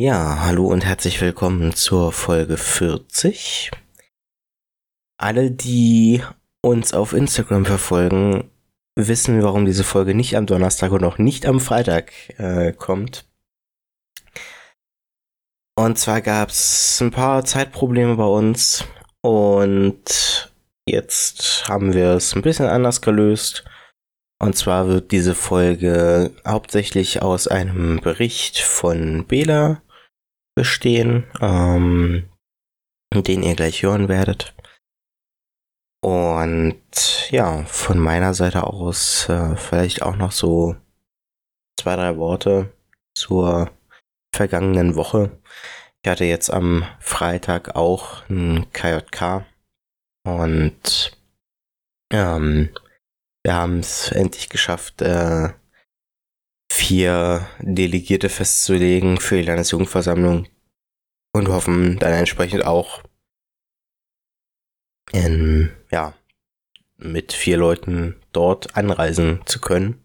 Ja, hallo und herzlich willkommen zur Folge 40. Alle, die uns auf Instagram verfolgen, wissen, warum diese Folge nicht am Donnerstag und auch nicht am Freitag äh, kommt. Und zwar gab es ein paar Zeitprobleme bei uns und jetzt haben wir es ein bisschen anders gelöst. Und zwar wird diese Folge hauptsächlich aus einem Bericht von Bela bestehen, ähm, den ihr gleich hören werdet. Und ja, von meiner Seite aus äh, vielleicht auch noch so zwei, drei Worte zur vergangenen Woche. Ich hatte jetzt am Freitag auch ein KJK und ähm, wir haben es endlich geschafft, äh, vier Delegierte festzulegen für die Landesjugendversammlung und hoffen dann entsprechend auch in, ja, mit vier Leuten dort anreisen zu können.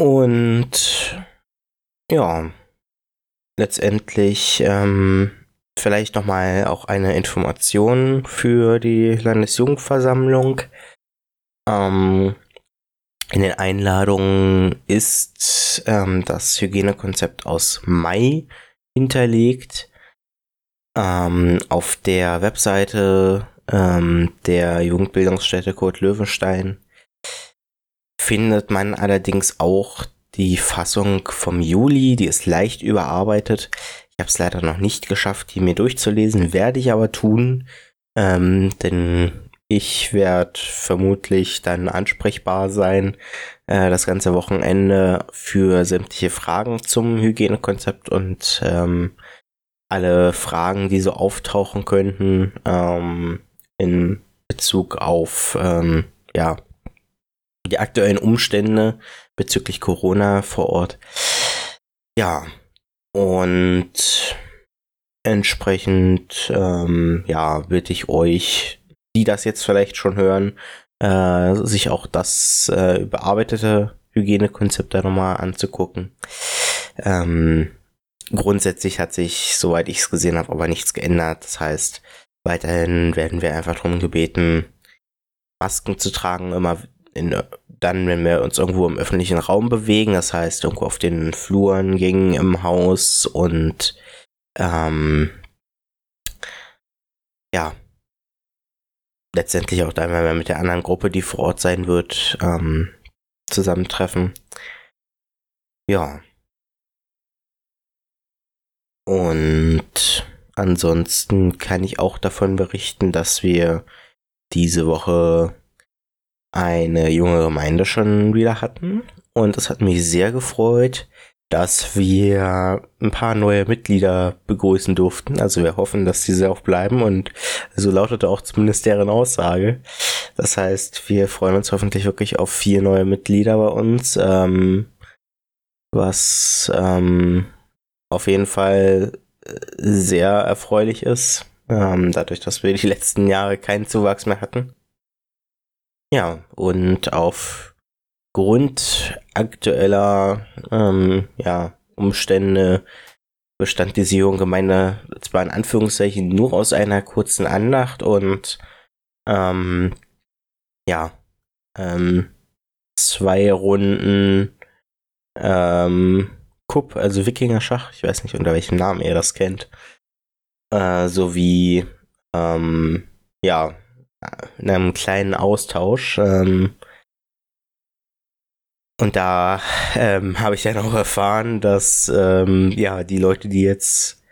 Und ja, letztendlich ähm, vielleicht nochmal auch eine Information für die Landesjugendversammlung. Ähm, in den Einladungen ist ähm, das Hygienekonzept aus Mai hinterlegt. Ähm, auf der Webseite ähm, der Jugendbildungsstätte Kurt Löwenstein findet man allerdings auch die Fassung vom Juli, die ist leicht überarbeitet. Ich habe es leider noch nicht geschafft, die mir durchzulesen, werde ich aber tun, ähm, denn ich werde vermutlich dann ansprechbar sein, äh, das ganze Wochenende für sämtliche Fragen zum Hygienekonzept und ähm, alle Fragen, die so auftauchen könnten ähm, in Bezug auf ähm, ja, die aktuellen Umstände bezüglich Corona vor Ort. Ja, und entsprechend ähm, ja, bitte ich euch die das jetzt vielleicht schon hören, äh, sich auch das äh, überarbeitete Hygienekonzept da nochmal anzugucken. Ähm, grundsätzlich hat sich, soweit ich es gesehen habe, aber nichts geändert. Das heißt, weiterhin werden wir einfach darum gebeten, Masken zu tragen, immer in, dann, wenn wir uns irgendwo im öffentlichen Raum bewegen, das heißt irgendwo auf den Fluren, Gängen im Haus und ähm, ja, letztendlich auch dann, wenn wir mit der anderen Gruppe, die vor Ort sein wird, ähm, zusammentreffen. Ja. Und ansonsten kann ich auch davon berichten, dass wir diese Woche eine junge Gemeinde schon wieder hatten. Und es hat mich sehr gefreut, dass wir ein paar neue Mitglieder begrüßen durften. Also wir hoffen, dass diese auch bleiben und so lautete auch zumindest deren Aussage. Das heißt, wir freuen uns hoffentlich wirklich auf vier neue Mitglieder bei uns, ähm, was ähm, auf jeden Fall äh, sehr erfreulich ist, ähm, dadurch, dass wir die letzten Jahre keinen Zuwachs mehr hatten. Ja, und auf Grund aktueller ähm, ja, Umstände bestand diese junge Gemeinde zwar in Anführungszeichen nur aus einer kurzen Andacht und ähm, ja, ähm, zwei Runden ähm, Kupp, also Wikinger-Schach, ich weiß nicht, unter welchem Namen ihr das kennt, äh, sowie ähm, ja, in einem kleinen Austausch ähm, und da ähm, habe ich dann auch erfahren, dass ähm, ja die Leute, die jetzt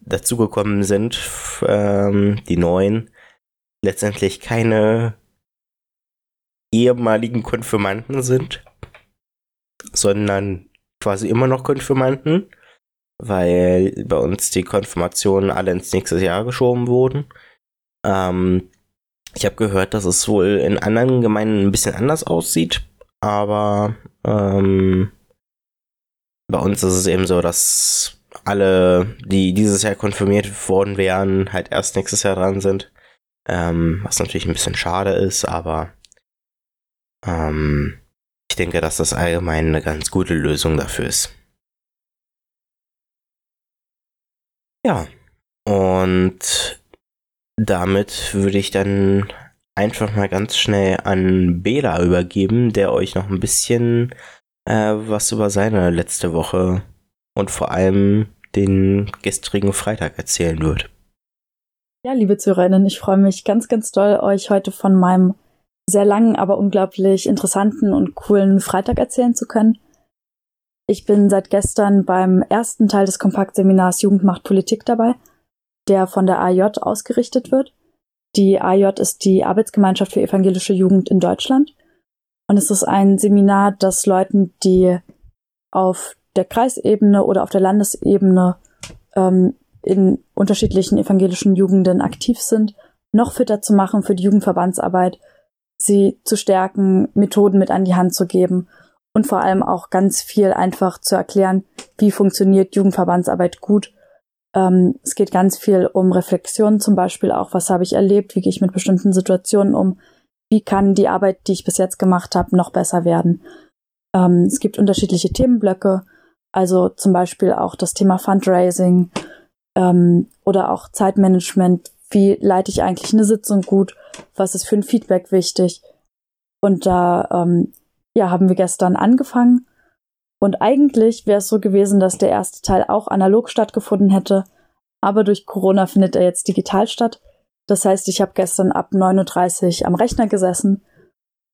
dazugekommen sind, ähm, die neuen, letztendlich keine ehemaligen Konfirmanden sind, sondern quasi immer noch Konfirmanden, weil bei uns die Konfirmationen alle ins nächste Jahr geschoben wurden. Ähm, ich habe gehört, dass es wohl in anderen Gemeinden ein bisschen anders aussieht aber ähm, bei uns ist es eben so, dass alle, die dieses Jahr konfirmiert worden wären, halt erst nächstes Jahr dran sind. Ähm, was natürlich ein bisschen schade ist, aber ähm, ich denke, dass das allgemein eine ganz gute Lösung dafür ist. Ja, und damit würde ich dann einfach mal ganz schnell an Bela übergeben, der euch noch ein bisschen äh, was über seine letzte Woche und vor allem den gestrigen Freitag erzählen wird. Ja, liebe Zuhörerinnen, ich freue mich ganz, ganz doll, euch heute von meinem sehr langen, aber unglaublich interessanten und coolen Freitag erzählen zu können. Ich bin seit gestern beim ersten Teil des Kompaktseminars Jugend macht Politik dabei, der von der AJ ausgerichtet wird. Die AJ ist die Arbeitsgemeinschaft für evangelische Jugend in Deutschland. Und es ist ein Seminar, das Leuten, die auf der Kreisebene oder auf der Landesebene ähm, in unterschiedlichen evangelischen Jugenden aktiv sind, noch fitter zu machen für die Jugendverbandsarbeit, sie zu stärken, Methoden mit an die Hand zu geben und vor allem auch ganz viel einfach zu erklären, wie funktioniert Jugendverbandsarbeit gut. Ähm, es geht ganz viel um Reflexion zum Beispiel auch, was habe ich erlebt, wie gehe ich mit bestimmten Situationen um, wie kann die Arbeit, die ich bis jetzt gemacht habe, noch besser werden. Ähm, es gibt unterschiedliche Themenblöcke, also zum Beispiel auch das Thema Fundraising ähm, oder auch Zeitmanagement. Wie leite ich eigentlich eine Sitzung gut? Was ist für ein Feedback wichtig? Und da ähm, ja, haben wir gestern angefangen. Und eigentlich wäre es so gewesen, dass der erste Teil auch analog stattgefunden hätte. Aber durch Corona findet er jetzt digital statt. Das heißt, ich habe gestern ab 9.30 Uhr am Rechner gesessen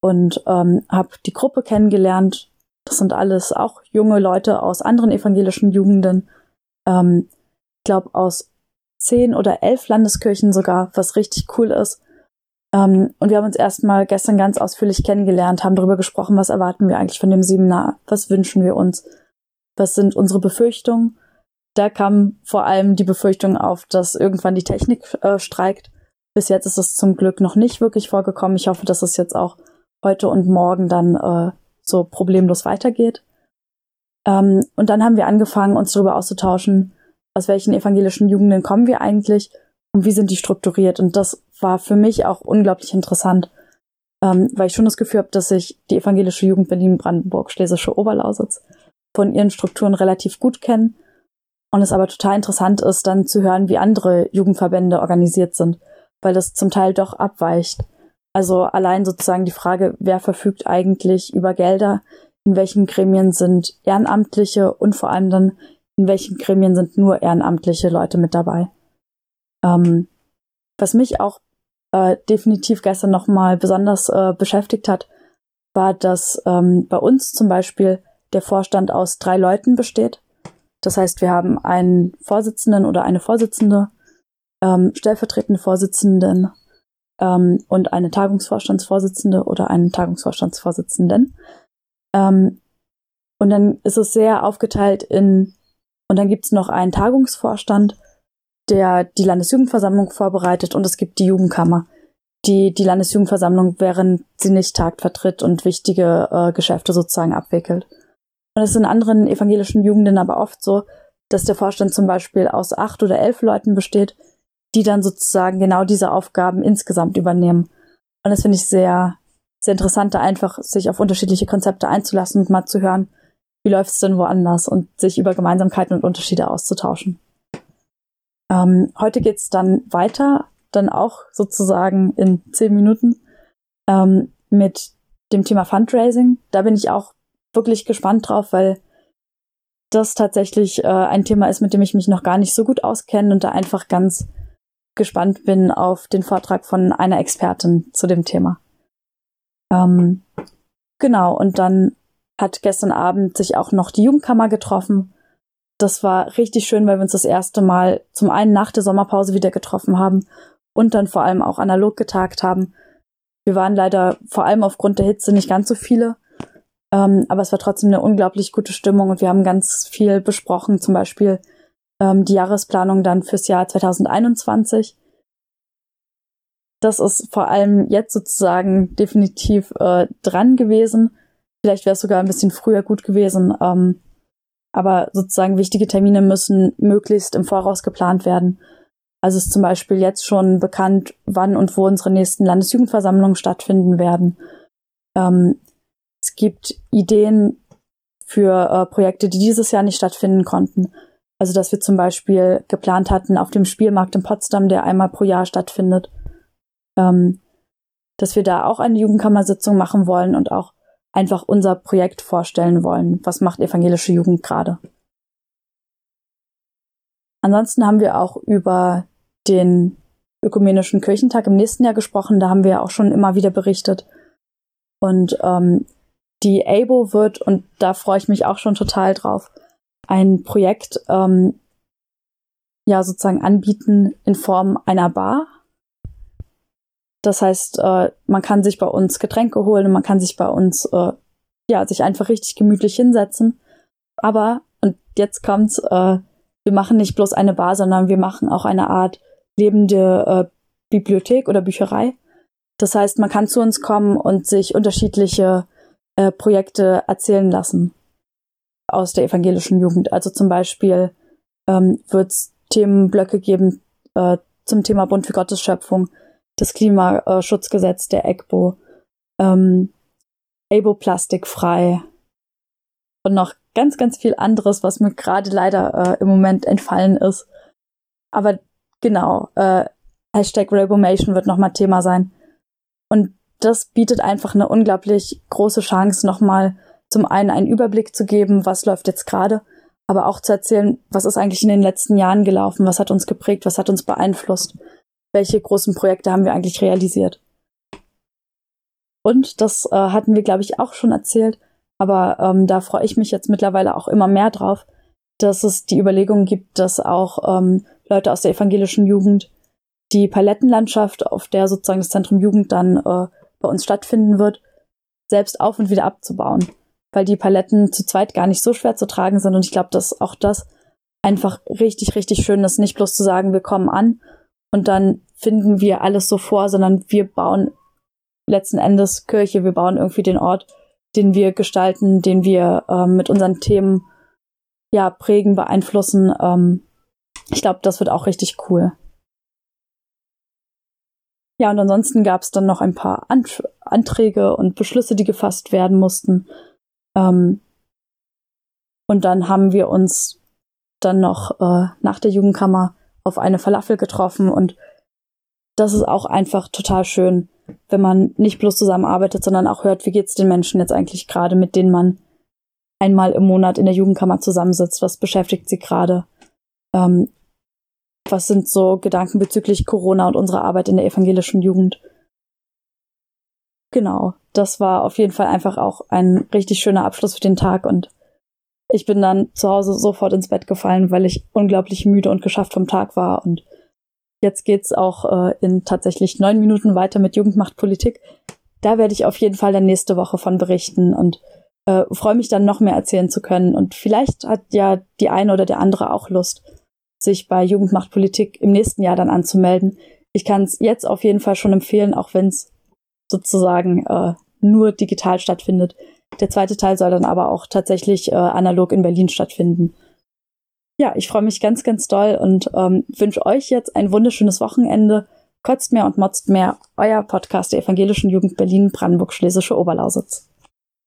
und ähm, habe die Gruppe kennengelernt. Das sind alles auch junge Leute aus anderen evangelischen Jugenden. Ähm, ich glaube aus zehn oder elf Landeskirchen sogar, was richtig cool ist. Ähm, und wir haben uns erstmal gestern ganz ausführlich kennengelernt, haben darüber gesprochen, was erwarten wir eigentlich von dem Seminar, was wünschen wir uns, was sind unsere Befürchtungen. Da kam vor allem die Befürchtung auf, dass irgendwann die Technik äh, streikt. Bis jetzt ist es zum Glück noch nicht wirklich vorgekommen. Ich hoffe, dass es jetzt auch heute und morgen dann äh, so problemlos weitergeht. Ähm, und dann haben wir angefangen, uns darüber auszutauschen, aus welchen evangelischen Jugenden kommen wir eigentlich und wie sind die strukturiert. Und das war für mich auch unglaublich interessant, ähm, weil ich schon das Gefühl habe, dass ich die evangelische Jugend Berlin-Brandenburg, Schlesische Oberlausitz von ihren Strukturen relativ gut kenne. Und es aber total interessant ist, dann zu hören, wie andere Jugendverbände organisiert sind, weil das zum Teil doch abweicht. Also allein sozusagen die Frage, wer verfügt eigentlich über Gelder, in welchen Gremien sind Ehrenamtliche und vor allem dann, in welchen Gremien sind nur ehrenamtliche Leute mit dabei. Ähm, was mich auch äh, definitiv gestern nochmal besonders äh, beschäftigt hat, war, dass ähm, bei uns zum Beispiel der Vorstand aus drei Leuten besteht. Das heißt, wir haben einen Vorsitzenden oder eine Vorsitzende, ähm, stellvertretende Vorsitzenden ähm, und eine Tagungsvorstandsvorsitzende oder einen Tagungsvorstandsvorsitzenden. Ähm, und dann ist es sehr aufgeteilt in, und dann gibt es noch einen Tagungsvorstand der die Landesjugendversammlung vorbereitet und es gibt die Jugendkammer, die die Landesjugendversammlung, während sie nicht tagt, vertritt und wichtige äh, Geschäfte sozusagen abwickelt. Und es ist in anderen evangelischen Jugenden aber oft so, dass der Vorstand zum Beispiel aus acht oder elf Leuten besteht, die dann sozusagen genau diese Aufgaben insgesamt übernehmen. Und das finde ich sehr, sehr interessant, da einfach sich auf unterschiedliche Konzepte einzulassen und mal zu hören, wie läuft es denn woanders und sich über Gemeinsamkeiten und Unterschiede auszutauschen. Ähm, heute geht's dann weiter, dann auch sozusagen in zehn Minuten ähm, mit dem Thema Fundraising. Da bin ich auch wirklich gespannt drauf, weil das tatsächlich äh, ein Thema ist, mit dem ich mich noch gar nicht so gut auskenne und da einfach ganz gespannt bin auf den Vortrag von einer Expertin zu dem Thema. Ähm, genau, und dann hat gestern Abend sich auch noch die Jugendkammer getroffen das war richtig schön, weil wir uns das erste Mal zum einen nach der Sommerpause wieder getroffen haben und dann vor allem auch analog getagt haben. Wir waren leider vor allem aufgrund der Hitze nicht ganz so viele, ähm, aber es war trotzdem eine unglaublich gute Stimmung und wir haben ganz viel besprochen, zum Beispiel ähm, die Jahresplanung dann fürs Jahr 2021. Das ist vor allem jetzt sozusagen definitiv äh, dran gewesen. Vielleicht wäre es sogar ein bisschen früher gut gewesen. Ähm, aber sozusagen wichtige Termine müssen möglichst im Voraus geplant werden. Also ist zum Beispiel jetzt schon bekannt, wann und wo unsere nächsten Landesjugendversammlungen stattfinden werden. Ähm, es gibt Ideen für äh, Projekte, die dieses Jahr nicht stattfinden konnten. Also, dass wir zum Beispiel geplant hatten auf dem Spielmarkt in Potsdam, der einmal pro Jahr stattfindet, ähm, dass wir da auch eine Jugendkammersitzung machen wollen und auch einfach unser Projekt vorstellen wollen. Was macht evangelische Jugend gerade? Ansonsten haben wir auch über den ökumenischen Kirchentag im nächsten Jahr gesprochen. Da haben wir auch schon immer wieder berichtet. Und ähm, die ABO wird, und da freue ich mich auch schon total drauf, ein Projekt ähm, ja sozusagen anbieten in Form einer Bar. Das heißt, äh, man kann sich bei uns Getränke holen und man kann sich bei uns äh, ja sich einfach richtig gemütlich hinsetzen. Aber und jetzt kommt's, äh, wir machen nicht bloß eine Bar, sondern wir machen auch eine Art lebende äh, Bibliothek oder Bücherei. Das heißt, man kann zu uns kommen und sich unterschiedliche äh, Projekte erzählen lassen aus der evangelischen Jugend. Also zum Beispiel ähm, wird es Themenblöcke geben äh, zum Thema Bund für Gottes Schöpfung, das Klimaschutzgesetz der EGBO, ähm, ABO plastikfrei und noch ganz, ganz viel anderes, was mir gerade leider äh, im Moment entfallen ist. Aber genau, äh, Hashtag Rabomation wird nochmal Thema sein. Und das bietet einfach eine unglaublich große Chance, nochmal zum einen einen Überblick zu geben, was läuft jetzt gerade, aber auch zu erzählen, was ist eigentlich in den letzten Jahren gelaufen, was hat uns geprägt, was hat uns beeinflusst, welche großen Projekte haben wir eigentlich realisiert. Und das äh, hatten wir, glaube ich, auch schon erzählt, aber ähm, da freue ich mich jetzt mittlerweile auch immer mehr drauf, dass es die Überlegung gibt, dass auch ähm, Leute aus der evangelischen Jugend die Palettenlandschaft, auf der sozusagen das Zentrum Jugend dann äh, bei uns stattfinden wird, selbst auf und wieder abzubauen. Weil die Paletten zu zweit gar nicht so schwer zu tragen sind. Und ich glaube, dass auch das einfach richtig, richtig schön ist, nicht bloß zu sagen, wir kommen an und dann finden wir alles so vor, sondern wir bauen letzten Endes Kirche, wir bauen irgendwie den Ort, den wir gestalten, den wir ähm, mit unseren Themen ja prägen, beeinflussen. Ähm, ich glaube, das wird auch richtig cool. Ja, und ansonsten gab es dann noch ein paar Ant Anträge und Beschlüsse, die gefasst werden mussten. Ähm, und dann haben wir uns dann noch äh, nach der Jugendkammer auf eine Falafel getroffen und das ist auch einfach total schön, wenn man nicht bloß zusammenarbeitet, sondern auch hört, wie geht's den Menschen jetzt eigentlich gerade, mit denen man einmal im Monat in der Jugendkammer zusammensitzt, was beschäftigt sie gerade, ähm, was sind so Gedanken bezüglich Corona und unserer Arbeit in der evangelischen Jugend. Genau, das war auf jeden Fall einfach auch ein richtig schöner Abschluss für den Tag und ich bin dann zu Hause sofort ins Bett gefallen, weil ich unglaublich müde und geschafft vom Tag war und jetzt geht's auch äh, in tatsächlich neun Minuten weiter mit Jugendmachtpolitik. Da werde ich auf jeden Fall dann nächste Woche von berichten und äh, freue mich dann noch mehr erzählen zu können und vielleicht hat ja die eine oder der andere auch Lust sich bei Jugendmachtpolitik im nächsten Jahr dann anzumelden. Ich kann es jetzt auf jeden Fall schon empfehlen, auch wenn es sozusagen äh, nur digital stattfindet. Der zweite Teil soll dann aber auch tatsächlich äh, analog in Berlin stattfinden. Ja, ich freue mich ganz, ganz doll und ähm, wünsche euch jetzt ein wunderschönes Wochenende. Kotzt mehr und motzt mehr, euer Podcast der Evangelischen Jugend Berlin, Brandenburg, Schlesische Oberlausitz.